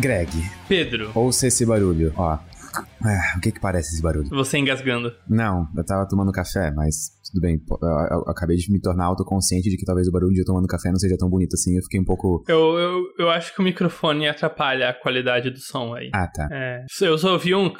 Greg, Pedro, ouça esse barulho, ó. Ah, o que que parece esse barulho? você engasgando. Não, eu tava tomando café, mas tudo bem. Eu, eu- eu acabei de me tornar autoconsciente de que talvez o barulho de eu tomando café não seja tão bonito assim. Eu fiquei um pouco. Eu, eu, eu acho que o microfone atrapalha a qualidade do som aí. Ah, tá. É, eu só ouvi um...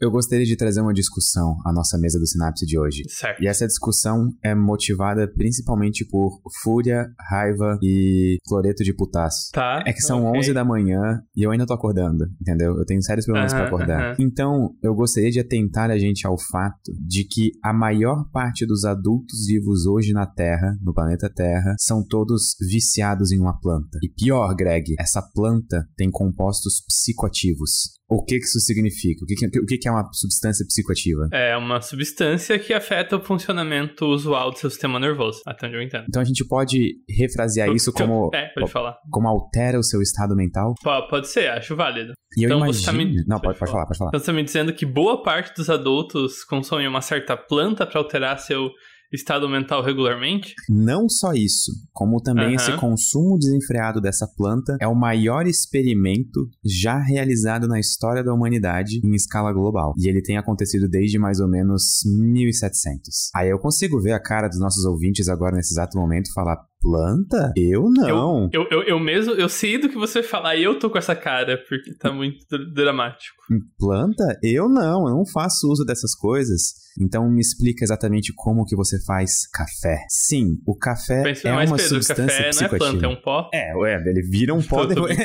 Eu gostaria de trazer uma discussão à nossa mesa do Sinapse de hoje. Certo. E essa discussão é motivada principalmente por fúria, raiva e cloreto de putaço. Tá. É que são ok. 11 da manhã e eu ainda tô acordando, entendeu? Eu tenho sérios problemas pra Aham, acordar. aham. Então, eu gostaria de atentar a gente ao fato de que a maior parte dos adultos vivos hoje na Terra, no planeta Terra, são todos viciados em uma planta. E pior, Greg, essa planta tem compostos psicoativos. O que que isso significa? O que que, o que que é uma substância psicoativa? É uma substância que afeta o funcionamento usual do seu sistema nervoso, até onde eu entendo. Então a gente pode refrasear isso como, É, pode falar. como altera o seu estado mental? Po- Pode ser, acho válido. E eu Então imagino... tá me- Não, pode, pode pode falar, pode falar. Então você tá me dizendo que boa parte dos adultos consomem uma certa planta pra alterar seu estado mental regularmente? Não só isso, como também Aham. esse consumo desenfreado dessa planta é o maior experimento já realizado na história da humanidade em escala global. E ele tem acontecido desde mais ou menos 1700. Aí eu consigo ver a cara dos nossos ouvintes agora nesse exato momento falar: planta? Eu não. Eu, eu, eu mesmo, eu sei do que você falar e eu tô com essa cara, porque tá muito dr- dramático. Planta? Eu não, eu não faço uso dessas coisas. Então me explica exatamente como que você faz café. Sim, o café Pensa, é mas uma Pedro, substância café não é psicoativa. planta, é um pó. É, ué, ele vira um pó depois.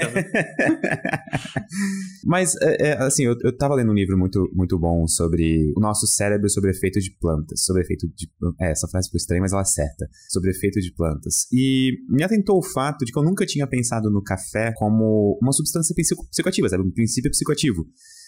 Mas, é, é, assim, eu, eu tava lendo um livro muito, muito bom sobre o nosso cérebro sobre efeito de plantas. Sobre efeito de. É, essa frase foi estranha, mas ela acerta. Sobre efeito de plantas. E me atentou o fato de que eu nunca tinha pensado no café como uma substância psico- psicoativa, sabe? Um princípio psicoativo.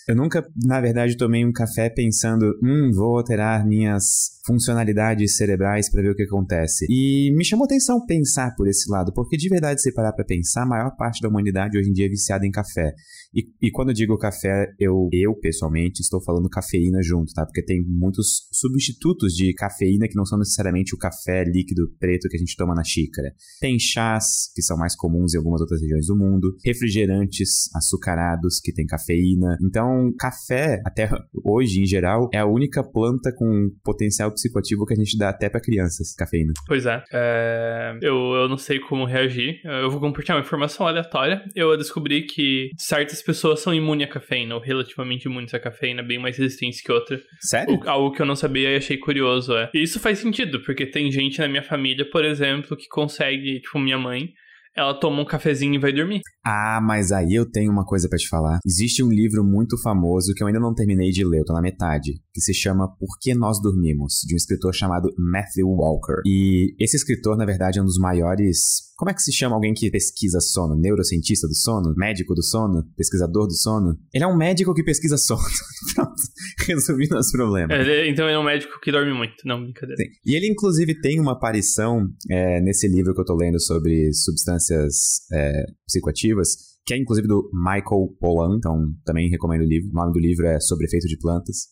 Eu nunca, na verdade, tomei um café pensando, hum, vou alterar minhas funcionalidades cerebrais para ver o que acontece. E me chamou atenção pensar por esse lado, porque de verdade, se parar para pensar, a maior parte da humanidade hoje em dia é viciada em café. E, e quando eu digo café, eu, eu pessoalmente estou falando cafeína junto, tá? Porque tem muitos substitutos de cafeína que não são necessariamente o café líquido preto que a gente toma na xícara. Tem chás, que são mais comuns em algumas outras regiões do mundo, refrigerantes açucarados que tem cafeína. Então, café, até hoje em geral, é a única planta com potencial psicoativo que a gente dá até para crianças, cafeína. Pois é. É, eu, eu não sei como reagir. Eu vou compartilhar uma informação aleatória. Eu descobri que certas pessoas são imunes à cafeína, ou relativamente imunes à cafeína, bem mais resistentes que outras. Sério? O- Algo que eu não sabia e achei curioso, é. E isso faz sentido, porque tem gente na minha família, por exemplo, que consegue, tipo, minha mãe, ela toma um cafezinho e vai dormir. Ah, mas aí eu tenho uma coisa pra te falar. Existe um livro muito famoso que eu ainda não terminei de ler, eu tô na metade, que se chama Por que Nós Dormimos, de um escritor chamado Matthew Walker. E esse escritor, na verdade, é um dos maiores. Como é que se chama alguém que pesquisa sono? Neurocientista do sono? Médico do sono? Pesquisador do sono? Ele é um médico que pesquisa sono. Pronto, resolvi nosso problema. Ele- então ele é um médico que dorme muito. Não, brincadeira. Sim. E ele, inclusive, tem uma aparição é, nesse livro que eu tô lendo sobre substâncias é, psicoativas, que é inclusive do Michael Pollan, então também recomendo o livro. O nome do livro é Sobre Efeito de Plantas.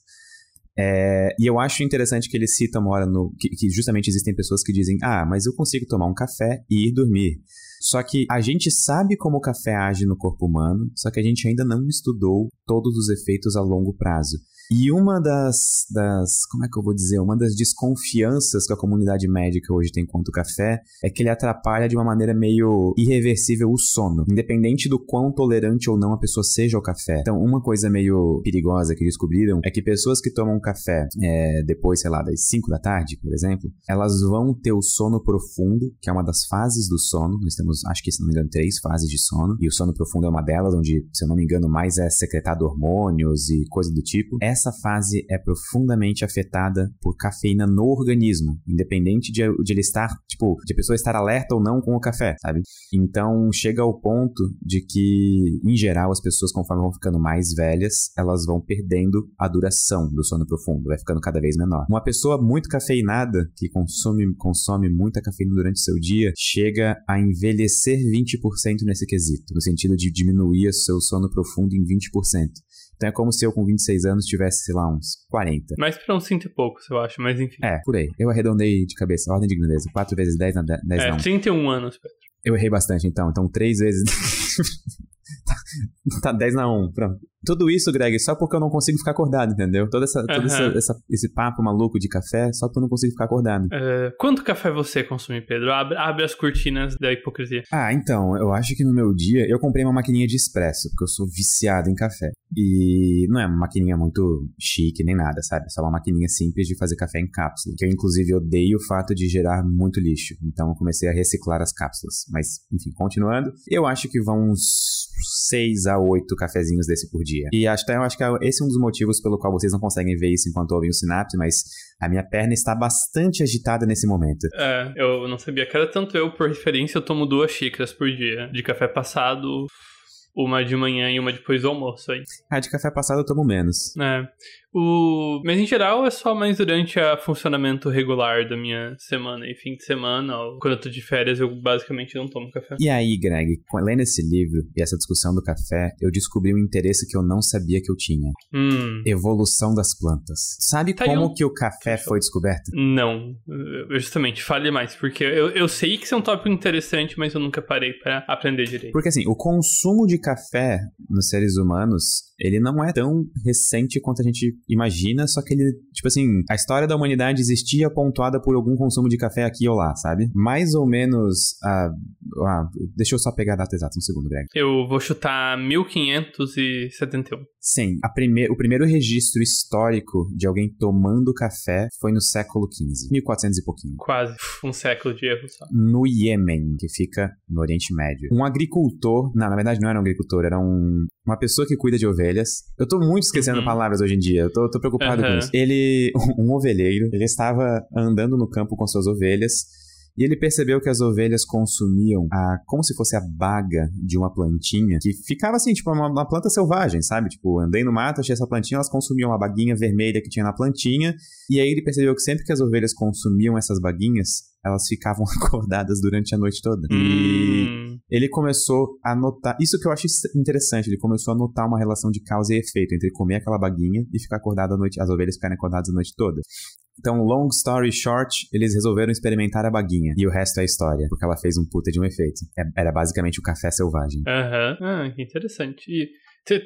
É, e eu acho interessante que ele cita uma hora no. Que, que justamente existem pessoas que dizem: Ah, mas eu consigo tomar um café e ir dormir. Só que a gente sabe como o café age no corpo humano, só que a gente ainda não estudou todos os efeitos a longo prazo. E uma das, das. Como é que eu vou dizer? Uma das desconfianças que a comunidade médica hoje tem quanto ao café é que ele atrapalha de uma maneira meio irreversível o sono, independente do quão tolerante ou não a pessoa seja ao café. Então, uma coisa meio perigosa que descobriram é que pessoas que tomam café é, depois, sei lá, das 5 da tarde, por exemplo, elas vão ter o sono profundo, que é uma das fases do sono. Nós temos, acho que se não me engano, três fases de sono, e o sono profundo é uma delas, onde, se eu não me engano, mais é secretado hormônios e coisa do tipo. Fase é profundamente afetada por cafeína no organismo, independente de, de ele estar, tipo, de a pessoa estar alerta ou não com o café, sabe? Então chega ao ponto de que, em geral, as pessoas, conforme vão ficando mais velhas, elas vão perdendo a duração do sono profundo, vai ficando cada vez menor. Uma pessoa muito cafeinada, que consome, consome muita cafeína durante seu dia, chega a envelhecer 20% nesse quesito, no sentido de diminuir seu sono profundo em 20%. Então é como se eu com 26 anos tivesse, sei lá, uns 40. Mais pra uns 5 e poucos, eu acho, mas enfim. É, por aí. Eu arredondei de cabeça, ordem de grandeza. 4 vezes 10 na 10 É, não. 31 anos, Pedro. Eu errei bastante então, então 3 vezes. tá, tá 10 na 1, pronto. Tudo isso, Greg, só porque eu não consigo ficar acordado, entendeu? Todo, essa, todo essa, essa, esse papo maluco de café, só porque eu não consigo ficar acordado. Uh, quanto café você consome, Pedro? Abre, abre, as cortinas da hipocrisia. Ah, então, eu acho que no meu dia, eu comprei uma maquininha de expresso, porque eu sou viciado em café. E não é uma maquininha muito chique nem nada, sabe? É só uma maquininha simples de fazer café em cápsula. Que eu, inclusive, odeio o fato de gerar muito lixo. Então, eu comecei a reciclar as cápsulas. Mas, enfim, continuando, eu acho que vão uns 6 a 8 cafezinhos desse por dia. E acho, eu acho que é, esse é um dos motivos pelo qual vocês não conseguem ver isso enquanto ouvem o Synapse, mas a minha perna está bastante agitada nesse momento. É, eu não sabia que era tanto eu, por referência, eu tomo duas xícaras por dia de café passado, uma de manhã e uma depois do almoço aí. Ah, de café passado eu tomo menos. É. O... Mas em geral é só mais durante o funcionamento regular da minha semana e fim de semana, ou quando eu tô de férias, eu basicamente não tomo café. E aí, Greg, lendo esse livro e essa discussão do café, eu descobri um interesse que eu não sabia que eu tinha. Hum. Evolução das plantas. Sabe tá como um... que o café foi descoberto? Não. Justamente, fale mais, porque eu, eu sei que isso é um tópico interessante, mas eu nunca parei para aprender direito. Porque assim, o consumo de café nos seres humanos, ele não é tão recente quanto a gente imagina, só que ele, tipo assim, a história da humanidade existia pontuada por algum consumo de café aqui ou lá, sabe? Mais ou menos. Uh, uh, deixa eu só pegar a data exata um segundo, Greg. Eu vou chutar 1571. Sim, prime o primeiro registro histórico de alguém tomando café foi no século XV, 1400 e pouquinho. Quase um século de erro só. No Iêmen, que fica no Oriente Médio. Um agricultor, não, na verdade não era um agricultor, era um, uma pessoa que cuida de ovelhas. Eu tô muito esquecendo uhum. palavras hoje em dia, eu tô, tô preocupado uhum. com isso. Ele, um ovelheiro, ele estava andando no campo com suas ovelhas e ele percebeu que as ovelhas consumiam a, como se fosse a baga de uma plantinha, que ficava assim, tipo uma, uma planta selvagem, sabe? Tipo, andei no mato, achei essa plantinha, elas consumiam a baguinha vermelha que tinha na plantinha. E aí ele percebeu que sempre que as ovelhas consumiam essas baguinhas, elas ficavam acordadas durante a noite toda. Hum. E ele começou a notar. Isso que eu acho interessante, ele começou a notar uma relação de causa e efeito entre comer aquela baguinha e ficar acordado a noite, as ovelhas ficarem acordadas a noite toda. Então, long story short, eles resolveram experimentar a baguinha. E o resto é história, porque ela fez um puta de um efeito. É, era basicamente o café selvagem. Aham, uhum. ah, que interessante. E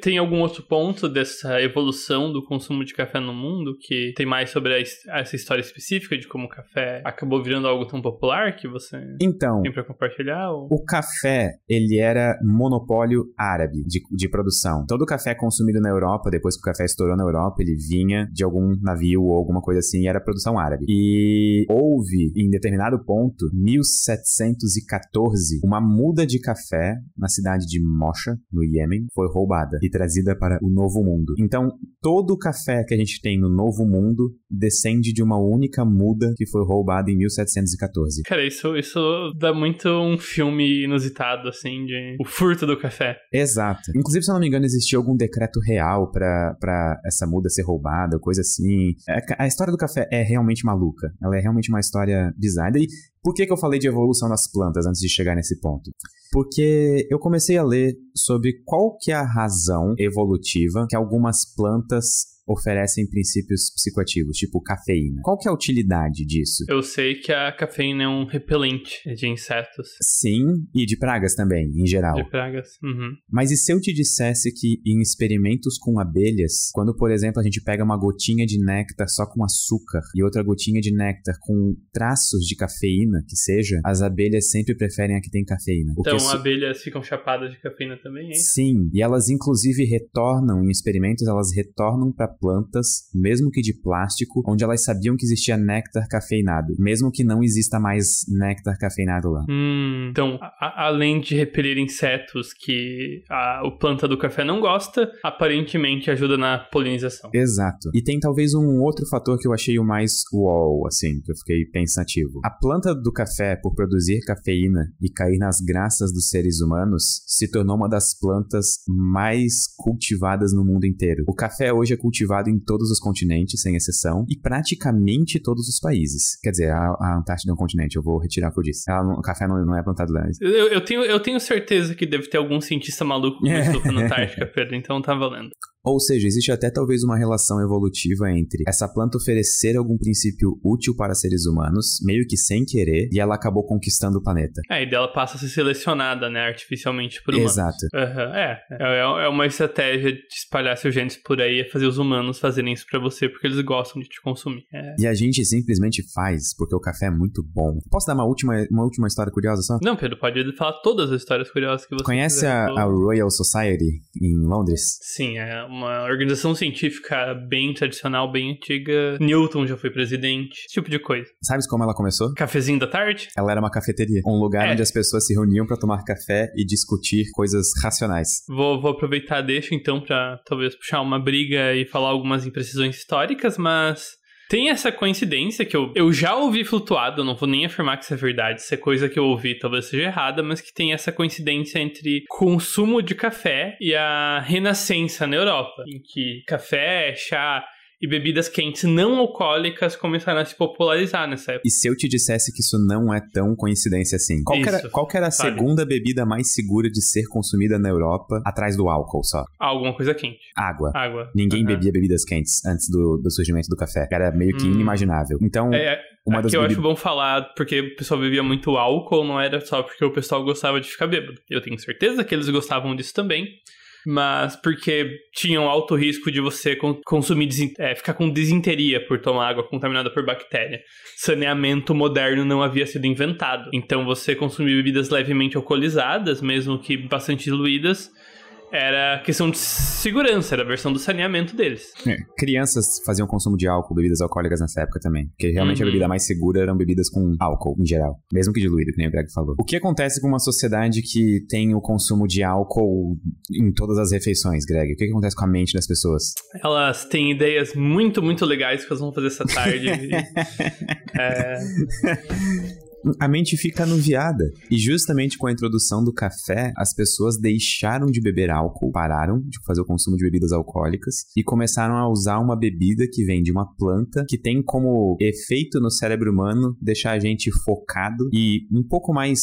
tem algum outro ponto dessa evolução do consumo de café no mundo que tem mais sobre essa história específica de como o café acabou virando algo tão popular que você então, tem para compartilhar? Ou... O café, ele era monopólio árabe de, de produção. Todo o café consumido na Europa, depois que o café estourou na Europa, ele vinha de algum navio ou alguma coisa assim e era produção árabe. E houve, em determinado ponto, 1714, uma muda de café na cidade de Mocha, no Iêmen, foi roubada e trazida para o Novo Mundo. Então, todo o café que a gente tem no Novo Mundo descende de uma única muda que foi roubada em 1714. Cara, isso, isso dá muito um filme inusitado, assim, de o furto do café. Exato. Inclusive, se eu não me engano, existia algum decreto real para essa muda ser roubada, coisa assim. É, a história do café é realmente maluca. Ela é realmente uma história bizarra. E por que, que eu falei de evolução nas plantas antes de chegar nesse ponto? Porque eu comecei a ler sobre qual que é a razão evolutiva que algumas plantas oferecem princípios psicoativos, tipo cafeína. Qual que é a utilidade disso? Eu sei que a cafeína é um repelente de insetos. Sim, e de pragas também, em geral. De pragas, uhum. Mas e se eu te dissesse que em experimentos com abelhas, quando, por exemplo, a gente pega uma gotinha de néctar só com açúcar e outra gotinha de néctar com traços de cafeína, que seja, as abelhas sempre preferem a que tem cafeína. Então, su... abelhas ficam chapadas de cafeína também, hein? Sim, e elas inclusive retornam, em experimentos, elas retornam para plantas, mesmo que de plástico, onde elas sabiam que existia néctar cafeinado, mesmo que não exista mais néctar cafeinado lá. Hum, então, a, além de repelir insetos que a, a planta do café não gosta, aparentemente ajuda na polinização. Exato. E tem talvez um outro fator que eu achei o mais wow, assim, que eu fiquei pensativo. A planta do café, por produzir cafeína e cair nas graças dos seres humanos, se tornou uma das plantas mais cultivadas no mundo inteiro. O café hoje é cultivado cultivado em todos os continentes, sem exceção, e praticamente todos os países. Quer dizer, a, a Antártida é um continente, eu vou retirar o que eu disse. Ela, o café não, não é plantado lá. Eu, eu, tenho, eu tenho certeza que deve ter algum cientista maluco que é. na Antártica, Pedro, então tá valendo. Ou seja, existe até talvez uma relação evolutiva entre essa planta oferecer algum princípio útil para seres humanos, meio que sem querer, e ela acabou conquistando o planeta. É, e dela passa a ser selecionada, né, artificialmente por humanos. Exato. Uhum, é, é, é uma estratégia de espalhar seus genes por aí e fazer os humanos fazerem isso para você porque eles gostam de te consumir. É. E a gente simplesmente faz porque o café é muito bom. Posso dar uma última, uma última história curiosa só? Não, Pedro, pode falar todas as histórias curiosas que você Conhece a, a, Royal Society em Londres? Sim, é uma organização científica bem tradicional, bem antiga. Newton já foi presidente, esse tipo de coisa. Sabes como ela começou? Cafezinho da tarde? Ela era uma cafeteria, um lugar é. onde as pessoas se reuniam para tomar café e discutir coisas racionais. Vou, vou aproveitar deixa então para talvez puxar uma briga e falar algumas imprecisões históricas, mas tem essa coincidência que eu, eu já ouvi flutuado, não vou nem afirmar que isso é verdade, isso é coisa que eu ouvi, talvez seja errada, mas que tem essa coincidência entre consumo de café e a renascença na Europa, em que café, chá e bebidas quentes não alcoólicas começaram a se popularizar nessa época. E se eu te dissesse que isso não é tão coincidência assim? Qual, era, qual era a segunda bebida mais segura de ser consumida na Europa atrás do álcool só? Alguma coisa quente. Água. Água. Ninguém uhum. bebia bebidas quentes antes do, do surgimento do café. Era meio que hum. inimaginável. Então. É, uma das que eu acho bom falar, porque o pessoal bebia muito álcool, não era só porque o pessoal gostava de ficar bêbado. Eu tenho certeza que eles gostavam disso também mas porque tinham alto risco de você consumir, é, ficar com desinteria por tomar água contaminada por bactéria. Saneamento moderno não havia sido inventado. Então você consumir bebidas levemente alcoolizadas, mesmo que bastante diluídas, era questão de segurança, era a versão do saneamento deles. É, crianças faziam consumo de álcool, bebidas alcoólicas nessa época também. Porque realmente uhum. a bebida mais segura eram bebidas com álcool, em geral. Mesmo que diluído, que nem o Greg falou. O que acontece com uma sociedade que tem o consumo de álcool em todas as refeições, Greg? O que acontece com a mente das pessoas? Elas têm ideias muito, muito legais que elas vão fazer essa tarde. é a mente fica anuviada. E justamente com a introdução do café, as pessoas deixaram de beber álcool, pararam de fazer o consumo de bebidas alcoólicas e começaram a usar uma bebida que vem de uma planta que tem como efeito no cérebro humano deixar a gente focado e um pouco mais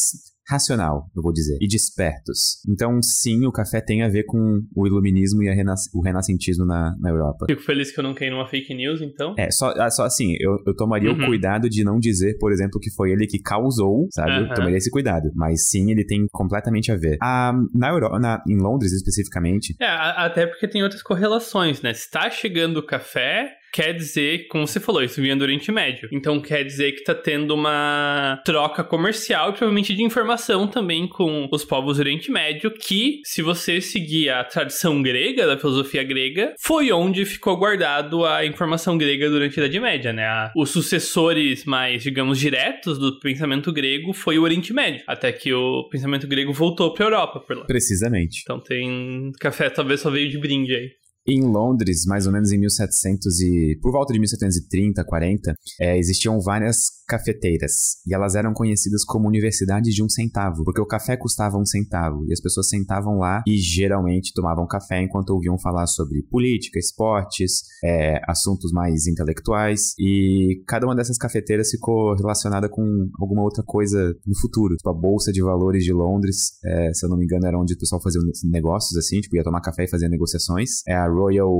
racional, eu vou dizer, e despertos. Então, sim, o café tem a ver com o iluminismo e renas o renascentismo na, na Europa. Fico feliz que eu não caí numa fake news, então. É, só, ah, só assim, eu, eu tomaria uhum. o cuidado de não dizer, por exemplo, que foi ele que causou, sabe? Uhum. Eu tomaria esse cuidado. Mas sim, ele tem completamente a ver. Ah, na Europa, na, em Londres especificamente. É, até porque tem outras correlações, né? Se tá chegando o café, quer dizer, como você falou, isso vinha do Oriente Médio. Então quer dizer que tá tendo uma troca comercial e provavelmente de informação também com os povos do Oriente Médio, que, se você seguir a tradição grega, da filosofia grega, foi onde ficou guardado a informação grega durante a Idade Média, né? Os sucessores mais, digamos, diretos do pensamento grego foi o Oriente Médio, até que o pensamento grego voltou pra Europa por lá. Precisamente. Então tem café talvez só veio de brinde aí. Em Londres, mais ou menos em 1700 e por volta de 1730, 40, é, existiam várias cafeteiras e elas eram conhecidas como universidades de um centavo, porque o café custava um centavo e as pessoas sentavam lá e geralmente tomavam café enquanto ouviam falar sobre política, esportes, é, assuntos mais intelectuais e cada uma dessas cafeteiras ficou relacionada com alguma outra coisa no futuro, tipo a bolsa de valores de Londres, é, se eu não me engano era onde o pessoal fazia negócios assim, tipo ia tomar café e fazer negociações. É, a Royal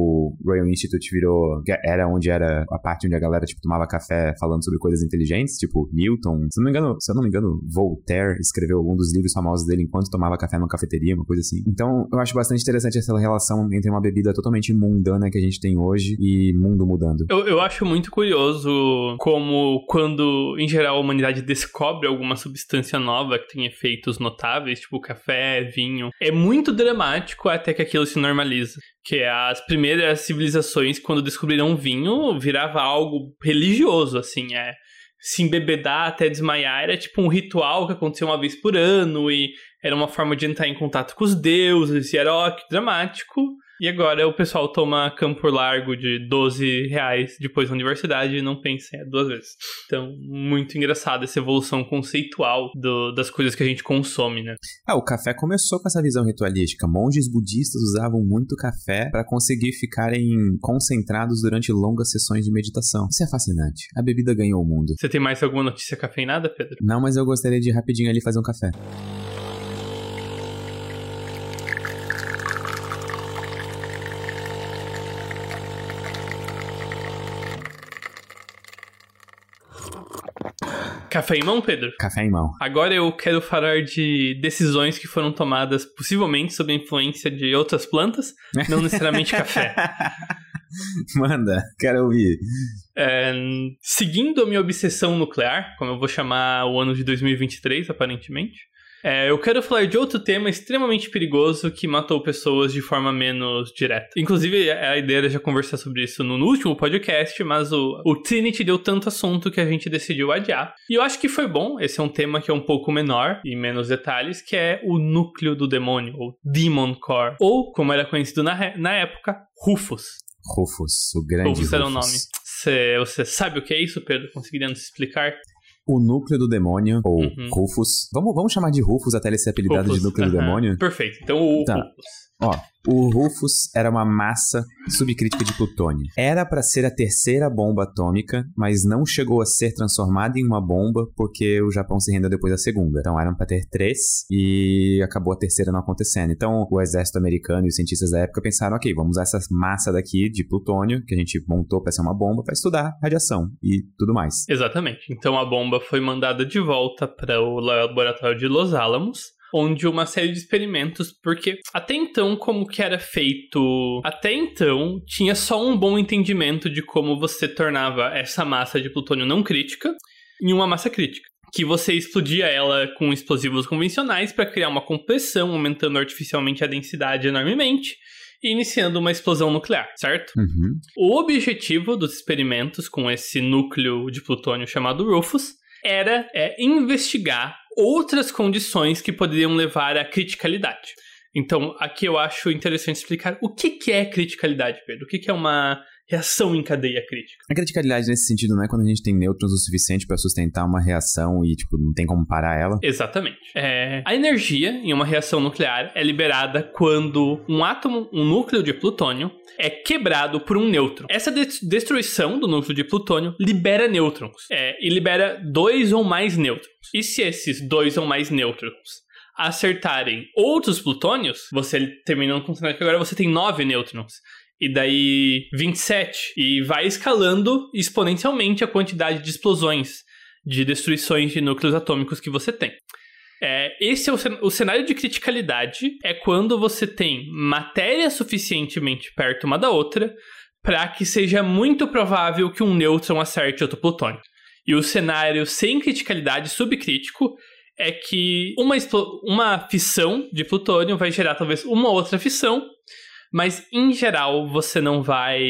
Royal Institute virou era onde era a parte onde a galera tipo tomava café falando sobre coisas inteligentes diferentes, tipo Milton. Se eu não me engano, se eu não me engano, Voltaire escreveu algum dos livros famosos dele enquanto tomava café numa cafeteria, uma coisa assim. Então, eu acho bastante interessante essa relação entre uma bebida totalmente mundana que a gente tem hoje e mundo mudando. Eu, eu acho muito curioso como quando, em geral, a humanidade descobre alguma substância nova que tem efeitos notáveis, tipo café, vinho, é muito dramático até que aquilo se normaliza que as primeiras civilizações, quando descobriram vinho, virava algo religioso, assim, é se embebedar até desmaiar era tipo um ritual que acontecia uma vez por ano e era uma forma de entrar em contato com os deuses e era ó, que dramático. E agora o pessoal toma campo largo de 12 reais depois da universidade e não pensa é, duas vezes. Então, muito engraçado essa evolução conceitual do, das coisas que a gente consome, né? Ah, o café começou com essa visão ritualística. Monges budistas usavam muito café para conseguir ficarem concentrados durante longas sessões de meditação. Isso é fascinante. A bebida ganhou o mundo. Você tem mais alguma notícia cafeinada, Pedro? Não, mas eu gostaria de rapidinho ali fazer um café. Café em mão, Pedro? Café em mão. Agora eu quero falar de decisões que foram tomadas possivelmente sob a influência de outras plantas, não necessariamente café. Manda, quero ouvir. É, seguindo a minha obsessão nuclear, como eu vou chamar o ano de 2023, aparentemente, é, eu quero falar de outro tema extremamente perigoso que matou pessoas de forma menos direta. Inclusive, a ideia era já conversar sobre isso no, no último podcast, mas o, o Trinity deu tanto assunto que a gente decidiu adiar. E eu acho que foi bom, esse é um tema que é um pouco menor e menos detalhes, que é o núcleo do demônio, ou Demon Core, ou, como era conhecido na, na época, Rufus. Rufus, o grande Rufus. Rufus. era o nome. Você, você sabe o que é isso, Pedro? Conseguiria nos explicar? O núcleo do demônio, ou Uhum. Rufus. Vamos, vamos chamar de Rufus até ele ser apelidado Rufus, de núcleo do demônio? Perfeito. Então, o Tá. Rufus. Ó, o Rufus era uma massa subcrítica de plutônio. Era pra ser a terceira bomba atômica, mas não chegou a ser transformada em uma bomba porque o Japão se rendeu depois da segunda. Então eram pra ter três e acabou a terceira não acontecendo. Então o exército americano e os cientistas da época pensaram, ok, vamos usar essa massa daqui de plutônio que a gente montou pra ser uma bomba pra estudar radiação e tudo mais. Exatamente. Então a bomba foi mandada de volta para o laboratório de Los Alamos, onde uma série de experimentos, porque até então como que era feito, até então tinha só um bom entendimento de como você tornava essa massa de plutônio não crítica em uma massa crítica. Que você explodia ela com explosivos convencionais para criar uma compressão, aumentando artificialmente a densidade enormemente e iniciando uma explosão nuclear, certo? Uhum. O objetivo dos experimentos com esse núcleo de plutônio chamado Rufus era é, investigar outras condições que poderiam levar à criticalidade. Então, aqui eu acho interessante explicar o que, que é criticalidade, Pedro. O que, que é uma reação em cadeia crítica. A criticalidade nesse sentido não é quando a gente tem nêutrons o suficiente pra sustentar uma reação e, tipo, não tem como parar ela. Exatamente. É, a energia em uma reação nuclear é liberada quando um átomo, um núcleo de plutônio, é quebrado por um nêutron. Essa de- destruição do núcleo de plutônio libera nêutrons é, e libera dois ou mais nêutrons. E se esses dois ou mais nêutrons acertarem outros plutônios, você termina com o cenário que agora você tem nove nêutrons. E daí 27. E vai escalando exponencialmente a quantidade de explosões, de destruições de núcleos atômicos que você tem. É, esse é o, o cenário de criticalidade, é quando você tem matéria suficientemente perto uma da outra para que seja muito provável que um nêutron acerte outro plutônio. E o cenário sem criticalidade subcrítico é que uma, uma fissão de plutônio vai gerar talvez uma outra fissão, mas em geral você não vai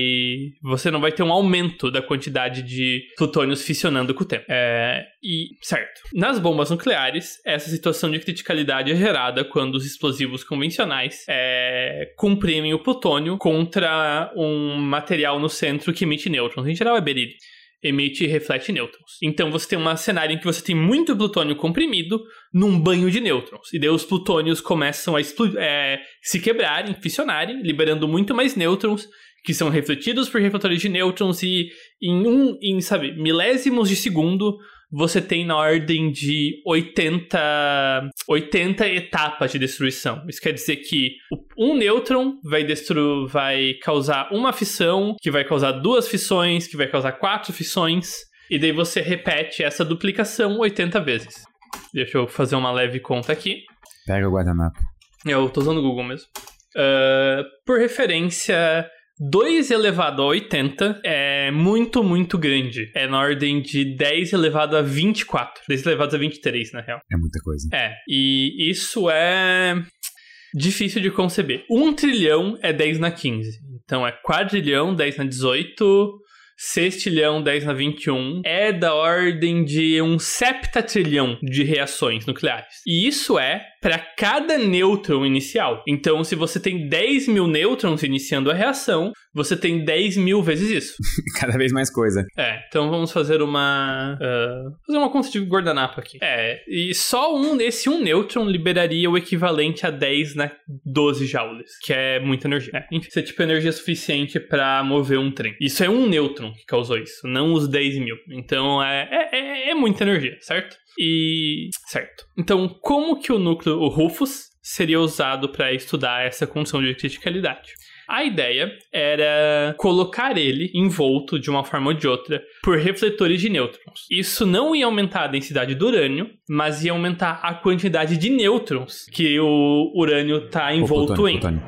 você não vai ter um aumento da quantidade de plutônios fissionando com o tempo. É, e certo. Nas bombas nucleares, essa situação de criticalidade é gerada quando os explosivos convencionais é, comprimem o plutônio contra um material no centro que emite nêutrons. Em geral é berílio emite e reflete nêutrons. Então você tem um cenário em que você tem muito plutônio comprimido num banho de nêutrons. E daí os plutônios começam a é, se quebrarem, fissionarem, liberando muito mais nêutrons, que são refletidos por refletores de nêutrons, e em um, em, sabe, milésimos de segundo, você tem na ordem de 80, 80 etapas de destruição. Isso quer dizer que um nêutron vai, destru vai causar uma fissão, que vai causar duas fissões, que vai causar quatro fissões, e daí você repete essa duplicação 80 vezes. Deixa eu fazer uma leve conta aqui. Pega o guardanapo. Eu tô usando o Google mesmo. Ah, por referência, 2 elevado a 80 é muito, muito grande. É na ordem de 10 elevado a 24. 10 elevado a 23, na real. É muita coisa. É, e isso é difícil de conceber. 1 trilhão é 10 na 15. Então é quadrilhão, 10 na 18. Sextilhão, 10 na 21. É da ordem de um septatrilhão de reações nucleares. E isso é para cada nêutron inicial. Então, se você tem 10 mil nêutrons iniciando a reação, você tem 10 mil vezes isso. Cada vez mais coisa. É, então vamos fazer uma. ah, fazer uma conta de guardanapo aqui. É, e só um, esse um nêutron liberaria o equivalente a 10 na 12 joules, que é muita energia. É, enfim, isso é tipo energia suficiente pra mover um trem. Isso é um nêutron que causou isso, não os 10 mil. Então é, é, é- é muita energia, certo? E. Certo. Então, como que o núcleo, o Rufus, seria usado para estudar essa condição de criticalidade? A ideia era colocar ele envolto de uma forma ou de outra por refletores de nêutrons. Isso não ia aumentar a densidade do urânio, mas ia aumentar a quantidade de nêutrons que o urânio está envolto plutônio, em. plutônio.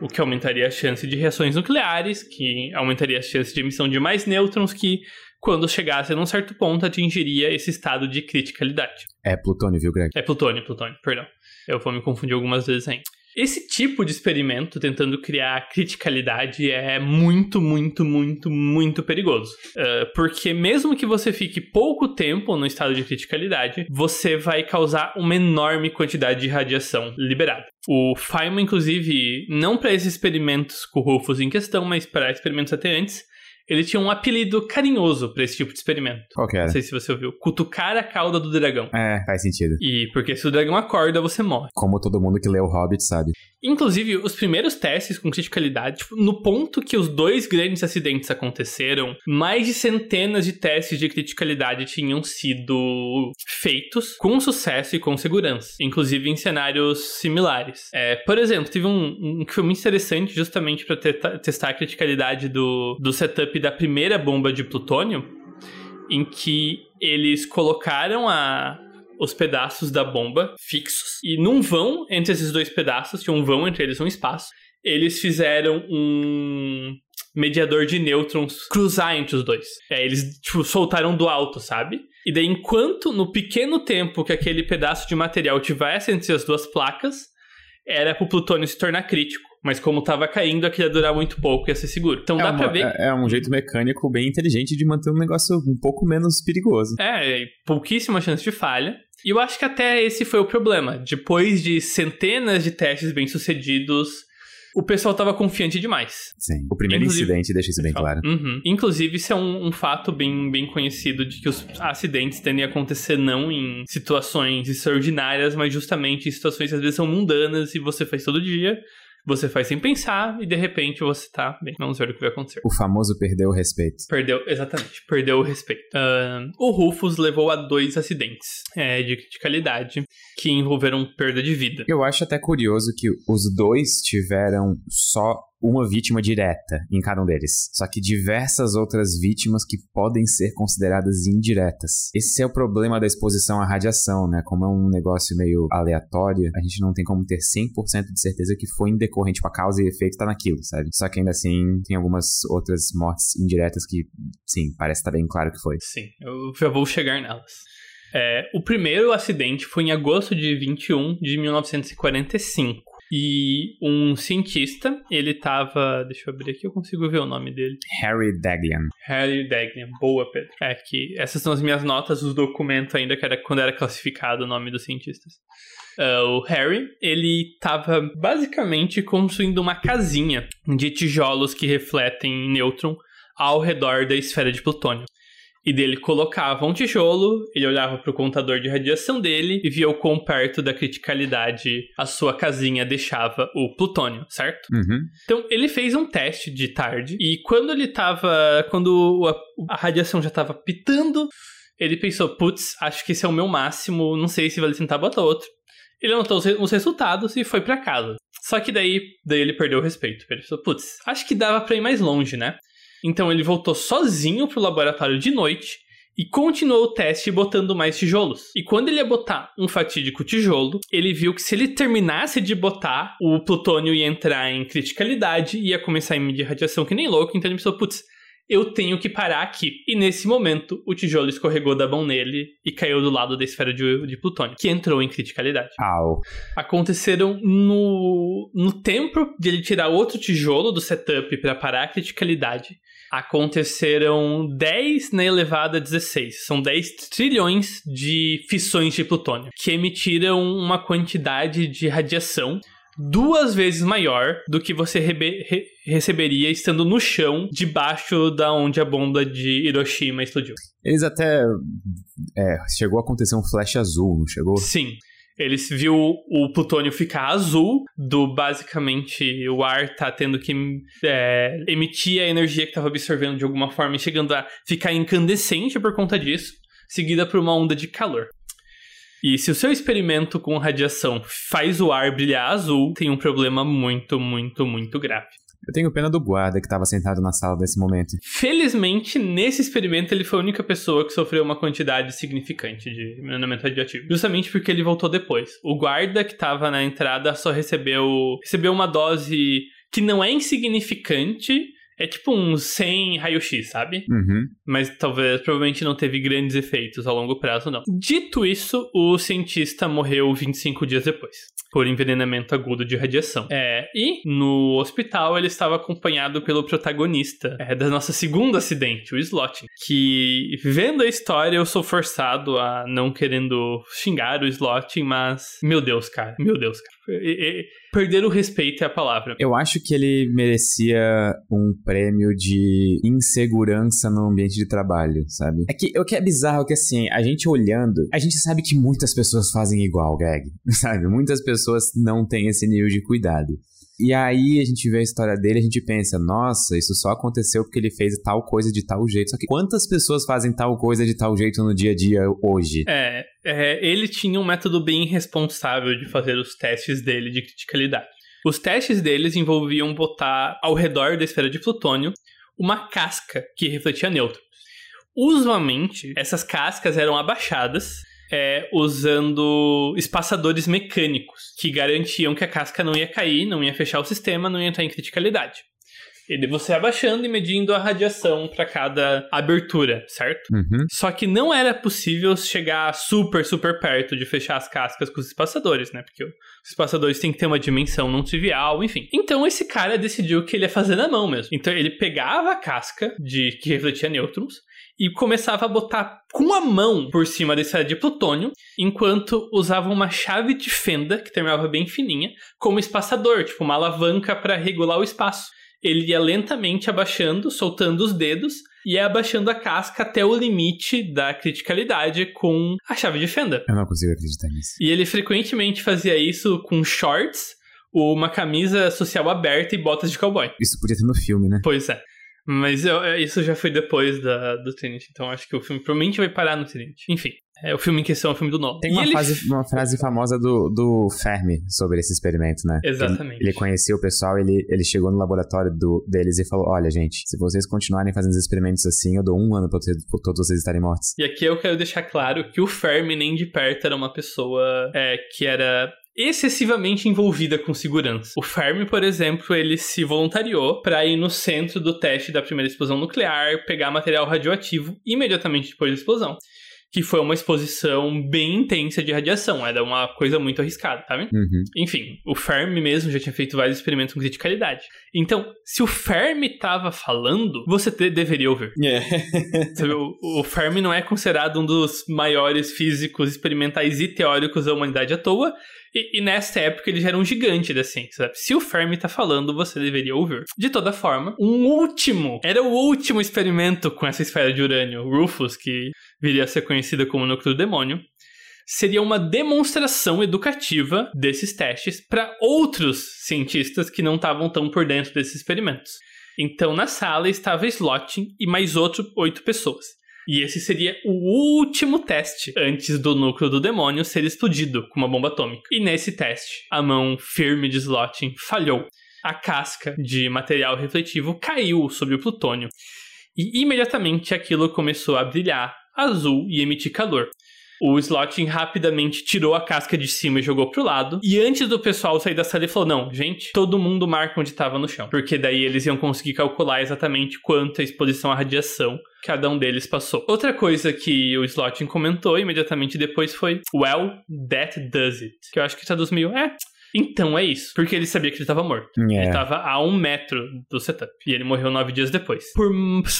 O que aumentaria a chance de reações nucleares, que aumentaria a chance de emissão de mais nêutrons, que quando chegasse a um certo ponto atingiria esse estado de criticalidade. É plutônio, viu, Greg? É plutônio, plutônio, perdão. Eu vou me confundir algumas vezes ainda. Esse tipo de experimento, tentando criar criticalidade, é muito, muito, muito, muito perigoso. Uh, porque mesmo que você fique pouco tempo no estado de criticalidade, você vai causar uma enorme quantidade de radiação liberada. O Feynman, inclusive, não para esses experimentos com Rufus em questão, mas para experimentos até antes, ele tinha um apelido carinhoso para esse tipo de experimento. Qual que era? Não sei se você ouviu. Cutucar a cauda do dragão. É, faz sentido. E porque se o dragão acorda, você morre. Como todo mundo que lê o Hobbit sabe. Inclusive, os primeiros testes com criticalidade, tipo, no ponto que os dois grandes acidentes aconteceram, mais de centenas de testes de criticalidade tinham sido feitos com sucesso e com segurança, inclusive em cenários similares. É, por exemplo, teve um, um que foi muito interessante justamente para testar a criticalidade do, do setup da primeira bomba de plutônio, em que eles colocaram a, os pedaços da bomba fixos. E num vão entre esses dois pedaços, tinha um vão entre eles, um espaço, eles fizeram um mediador de nêutrons cruzar entre os dois. É, eles tipo, soltaram do alto, sabe? E daí, enquanto no pequeno tempo que aquele pedaço de material tivesse entre as duas placas, era pro plutônio se tornar crítico. Mas como tava caindo, aquilo ia durar muito pouco e ia ser seguro. Então é dá uma, pra ver. É, é um jeito mecânico bem inteligente de manter um negócio um pouco menos perigoso. É, pouquíssima chance de falha. E eu acho que até esse foi o problema. Depois de centenas de testes bem-sucedidos, o pessoal tava confiante demais. Sim. O primeiro Inclusive- incidente deixa isso bem claro. Uhum. Inclusive, isso é um, um fato bem, bem conhecido de que os acidentes tendem a acontecer não em situações extraordinárias, mas justamente em situações que às vezes são mundanas e você faz todo dia, você faz sem pensar e de repente você tá bem. Vamos ver o que vai acontecer. O famoso perdeu o respeito. Perdeu, exatamente, perdeu o respeito. Ahn, o Rufus levou a dois acidentes é, de criticalidade que envolveram perda de vida. Eu acho até curioso que os dois tiveram só uma vítima direta em cada um deles. Só que diversas outras vítimas que podem ser consideradas indiretas. Esse é o problema da exposição à radiação, né? Como é um negócio meio aleatório, a gente não tem como ter 100% de certeza que foi indecorrente, tipo, a causa e efeito tá naquilo, sabe? Só que ainda assim, tem algumas outras mortes indiretas que, sim, parece estar bem claro que foi. Sim, eu já vou chegar nelas. É, o primeiro acidente foi em agosto de 21 de 1945. E um cientista, ele tava. Deixa eu abrir aqui, eu consigo ver o nome dele. Harry Daglian. Harry Daglian. Boa, Pedro. É que essas são as minhas notas, os documentos ainda, que era quando era classificado o nome dos cientistas. Ah, o Harry, ele tava basicamente construindo uma casinha de tijolos que refletem nêutron ao redor da esfera de plutônio. E dele colocava um tijolo, ele olhava para o contador de radiação dele e via o quão perto da criticalidade a sua casinha deixava o plutônio, certo? Uhum. Então, ele fez um teste de tarde e quando ele tava. Quando a, a radiação já tava pitando, ele pensou: putz, acho que esse é o meu máximo, não sei se vale tentar botar outro. Ele anotou os, os resultados e foi pra casa. Só que daí, daí ele perdeu o respeito. Ele pensou: putz, acho que dava pra ir mais longe, né? Então ele voltou sozinho pro laboratório de noite e continuou o teste botando mais tijolos. E quando ele ia botar um fatídico tijolo, ele viu que se ele terminasse de botar, o plutônio ia entrar em criticalidade e ia começar a emitir radiação que nem louco. Então ele pensou, putz, eu tenho que parar aqui. E nesse momento, o tijolo escorregou da mão nele e caiu do lado da esfera de, de plutônio, que entrou em criticalidade Au. aconteceram no, no tempo de ele tirar outro tijolo do setup para parar a criticalidade. Aconteceram 10 na elevada a 16. São 10 trilhões de fissões de plutônio, que emitiram uma quantidade de radiação duas vezes maior do que você re- receberia estando no chão debaixo da onde a bomba de Hiroshima explodiu. Eles até. É, chegou a acontecer um flash azul, não chegou? Sim. Eles viu o plutônio ficar azul, do basicamente o ar tá tendo que é, emitir a energia que tava absorvendo de alguma forma e chegando a ficar incandescente por conta disso, seguida por uma onda de calor. E se o seu experimento com radiação faz o ar brilhar azul, tem um problema muito, muito, muito grave. Eu tenho pena do guarda que estava sentado na sala nesse momento. Felizmente, nesse experimento, ele foi a única pessoa que sofreu uma quantidade significante de envenenamento radioativo. Justamente porque ele voltou depois. O guarda que estava na entrada só recebeu, recebeu uma dose que não é insignificante, é tipo uns 100 raio-x, sabe? Uhum. Mas talvez, provavelmente não teve grandes efeitos a longo prazo, não. Dito isso, o cientista morreu 25 dias depois, por envenenamento agudo de radiação. É, e no hospital ele estava acompanhado pelo protagonista é, da nossa segunda acidente, o Slotin, que vendo a história eu sou forçado a não querendo xingar o Slotin, mas meu Deus, cara, meu Deus, cara. Perder o respeito é a palavra. Eu acho que ele merecia um prêmio de insegurança no ambiente de trabalho, sabe? É que o que é bizarro é que assim, a gente olhando, a gente sabe que muitas pessoas fazem igual, Gag, sabe? Muitas pessoas não têm esse nível de cuidado. E aí a gente vê a história dele a gente pensa, nossa, isso só aconteceu porque ele fez tal coisa de tal jeito. Só que quantas pessoas fazem tal coisa de tal jeito no dia a dia hoje? É, é, ele tinha um método bem responsável de fazer os testes dele de criticalidade. Os testes deles envolviam botar ao redor da esfera de plutônio uma casca que refletia nêutrons. Usualmente, essas cascas eram abaixadas é, usando espaçadores mecânicos que garantiam que a casca não ia cair, não ia fechar o sistema, não ia entrar em criticalidade. Ele você abaixando e medindo a radiação para cada abertura, certo? Uhum. Só que não era possível chegar super, super perto de fechar as cascas com os espaçadores, né? Porque os espaçadores têm que ter uma dimensão não trivial, enfim. Então esse cara decidiu que ele ia fazer na mão mesmo. Então ele pegava a casca de que refletia nêutrons e começava a botar com a mão por cima da esfera de plutônio, enquanto usava uma chave de fenda que terminava bem fininha como espaçador, tipo uma alavanca para regular o espaço. Ele ia lentamente abaixando, soltando os dedos e ia abaixando a casca até o limite da criticalidade com a chave de fenda. Eu não consigo acreditar nisso. E ele frequentemente fazia isso com shorts, uma camisa social aberta e botas de cowboy. Isso podia ter no filme, né? Pois é. Mas eu- é, isso já foi depois da, do Trinity, então acho que o filme provavelmente vai parar no Trinity. Enfim, é, o filme em questão é o filme do Nolan. Tem uma, ele- frase, uma frase famosa do, do Fermi sobre esse experimento, né? Exatamente. Ele, ele conhecia o pessoal, ele, ele chegou no laboratório do, deles e falou: Olha, gente, se vocês continuarem fazendo os experimentos assim, eu dou um ano pra, vocês- pra todos vocês estarem mortos. E aqui eu quero deixar claro que o Fermi nem de perto era uma pessoa é, que era excessivamente envolvida com segurança. O Fermi, por exemplo, ele se voluntariou para ir no centro do teste da primeira explosão nuclear, pegar material radioativo imediatamente depois da explosão. Que foi uma exposição bem intensa de radiação, era uma coisa muito arriscada, sabe? Uhum. Enfim, o Fermi mesmo já tinha feito vários experimentos com criticalidade. Então, se o Fermi tava falando, você te- deveria ouvir. Sabe, o, o Fermi não é considerado um dos maiores físicos experimentais e teóricos da humanidade à toa, e, e nessa época ele já era um gigante da ciência. Sabe? Se o Fermi tá falando, você deveria ouvir. De toda forma, um último, era o último experimento com essa esfera de urânio, Rufus, que viria a ser conhecida como núcleo do demônio, seria uma demonstração educativa desses testes para outros cientistas que não estavam tão por dentro desses experimentos. Então, na sala estava Slotin e mais outro oito pessoas. E esse seria o último teste antes do núcleo do demônio ser explodido com uma bomba atômica. E nesse teste, a mão firme de Slotin falhou. A casca de material refletivo caiu sobre o plutônio. E imediatamente aquilo começou a brilhar azul e emitir calor. O Slotin rapidamente tirou a casca de cima e jogou pro lado. E antes do pessoal sair da sala, ele falou: Não, gente, todo mundo marca onde estava no chão. Porque daí eles iam conseguir calcular exatamente quanto a exposição à radiação cada um deles passou. Outra coisa que o Slotin comentou imediatamente depois foi: Well, that does it. Que eu acho que traduz meio: É. Então é isso. Porque ele sabia que ele estava morto. Ele É. estava a um metro do setup. E ele morreu nove dias depois. Por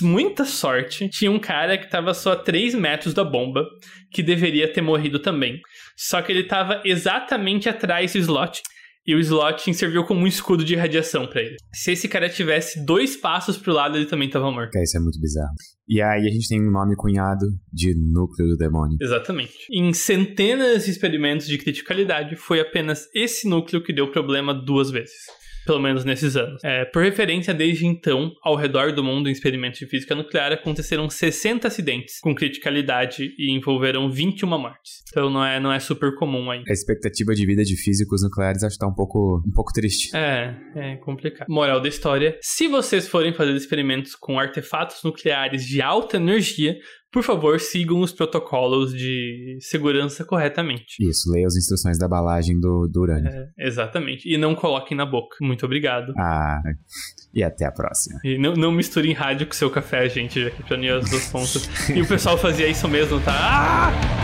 muita sorte, tinha um cara que estava só a três metros da bomba, que deveria ter morrido também. Só que ele estava exatamente atrás do slot. E o slot serviu como um escudo de radiação pra ele. Se esse cara tivesse dois passos pro lado, ele também tava morto. Cara, isso é muito bizarro. E aí a gente tem um nome cunhado de núcleo do demônio. Exatamente. Em centenas de experimentos de criticalidade, foi apenas esse núcleo que deu problema duas vezes. Pelo menos nesses anos. É, por referência, desde então, ao redor do mundo em experimentos de física nuclear aconteceram 60 acidentes com criticalidade e envolveram 21 mortes. Então não é, não é super comum aí. A expectativa de vida de físicos nucleares acho que tá um pouco, um pouco triste. É, é complicado. Moral da história: se vocês forem fazer experimentos com artefatos nucleares de alta energia, por favor, sigam os protocolos de segurança corretamente. Isso, leia as instruções da embalagem do, do urânio. É, exatamente. E não coloquem na boca. Muito obrigado. Ah, e até a próxima. E não, não misturem rádio com seu café, gente, já que planei as duas pontas. e o pessoal fazia isso mesmo, tá? Ah!